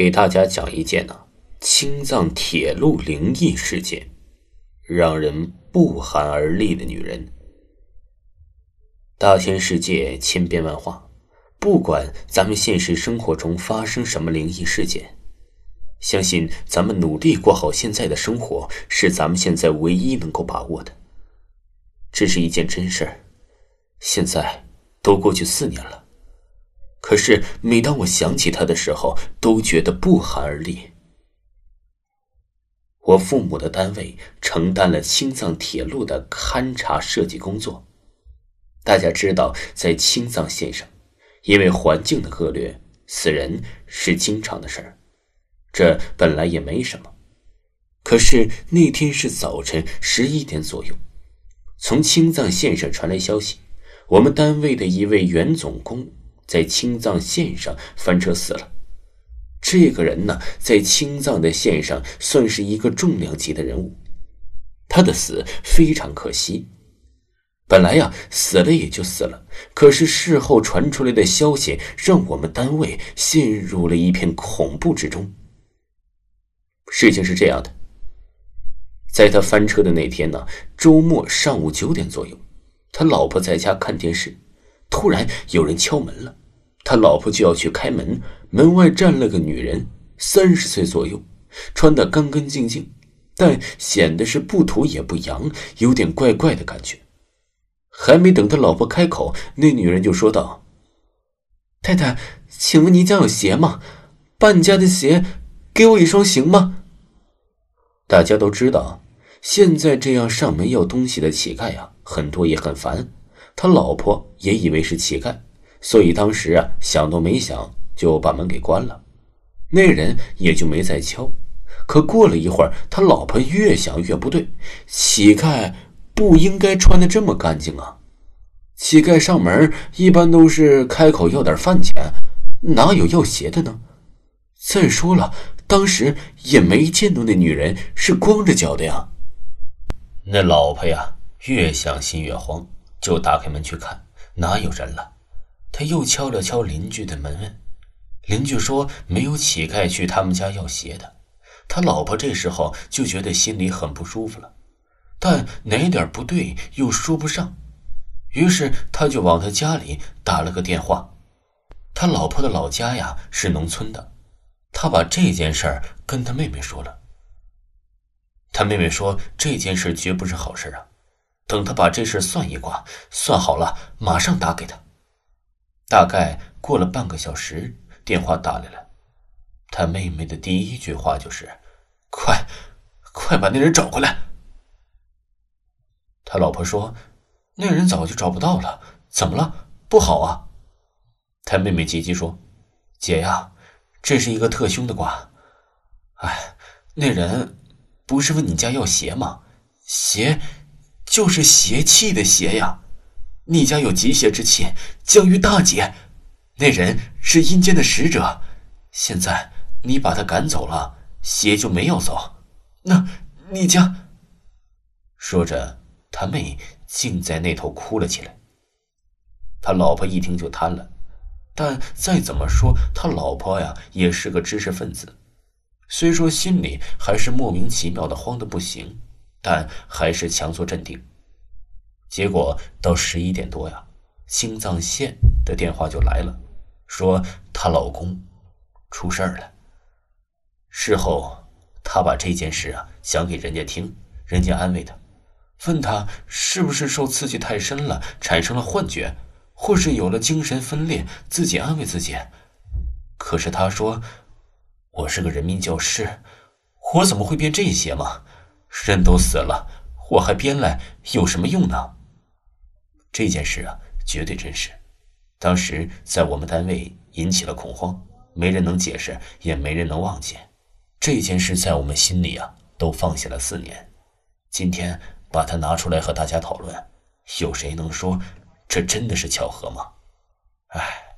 给大家讲一件呢青藏铁路灵异事件，让人不寒而栗的女人。大千世界千变万化，不管咱们现实生活中发生什么灵异事件，相信咱们努力过好现在的生活，是咱们现在唯一能够把握的。这是一件真事儿，现在都过去四年了。可是，每当我想起他的时候，都觉得不寒而栗。我父母的单位承担了青藏铁路的勘察设计工作。大家知道，在青藏线上，因为环境的恶劣，死人是经常的事儿。这本来也没什么。可是那天是早晨十一点左右，从青藏线上传来消息，我们单位的一位原总工。在青藏线上翻车死了，这个人呢，在青藏的线上算是一个重量级的人物，他的死非常可惜。本来呀，死了也就死了，可是事后传出来的消息，让我们单位陷入了一片恐怖之中。事情是这样的，在他翻车的那天呢，周末上午九点左右，他老婆在家看电视，突然有人敲门了。他老婆就要去开门，门外站了个女人，三十岁左右，穿得干干净净，但显得是不土也不洋，有点怪怪的感觉。还没等他老婆开口，那女人就说道：“太太，请问您家有鞋吗？把你家的鞋给我一双行吗？”大家都知道，现在这样上门要东西的乞丐呀，很多也很烦。他老婆也以为是乞丐。所以当时啊，想都没想就把门给关了，那人也就没再敲。可过了一会儿，他老婆越想越不对，乞丐不应该穿的这么干净啊！乞丐上门一般都是开口要点饭钱，哪有要鞋的呢？再说了，当时也没见到那女人是光着脚的呀。那老婆呀，越想心越慌，就打开门去看，哪有人了？他又敲了敲邻居的门，邻居说没有乞丐去他们家要鞋的。他老婆这时候就觉得心里很不舒服了，但哪点不对又说不上，于是他就往他家里打了个电话。他老婆的老家呀是农村的，他把这件事儿跟他妹妹说了。他妹妹说这件事绝不是好事啊，等他把这事算一卦，算好了马上打给他。大概过了半个小时，电话打来了。他妹妹的第一句话就是：“快，快把那人找回来。”他老婆说：“那人早就找不到了，怎么了？不好啊！”他妹妹急急说：“姐呀，这是一个特凶的卦。哎，那人不是问你家要鞋吗？鞋，就是邪气的邪呀。”你家有吉邪之气，将于大劫。那人是阴间的使者，现在你把他赶走了，邪就没有走。那你家……说着，他妹竟在那头哭了起来。他老婆一听就瘫了，但再怎么说，他老婆呀也是个知识分子，虽说心里还是莫名其妙的慌得不行，但还是强作镇定。结果到十一点多呀，青藏线的电话就来了，说她老公出事儿了。事后，她把这件事啊讲给人家听，人家安慰她，问她是不是受刺激太深了，产生了幻觉，或是有了精神分裂，自己安慰自己。可是她说：“我是个人民教师，我怎么会编这些嘛？人都死了，我还编来有什么用呢？”这件事啊，绝对真实。当时在我们单位引起了恐慌，没人能解释，也没人能忘记。这件事在我们心里啊，都放下了四年。今天把它拿出来和大家讨论，有谁能说这真的是巧合吗？哎。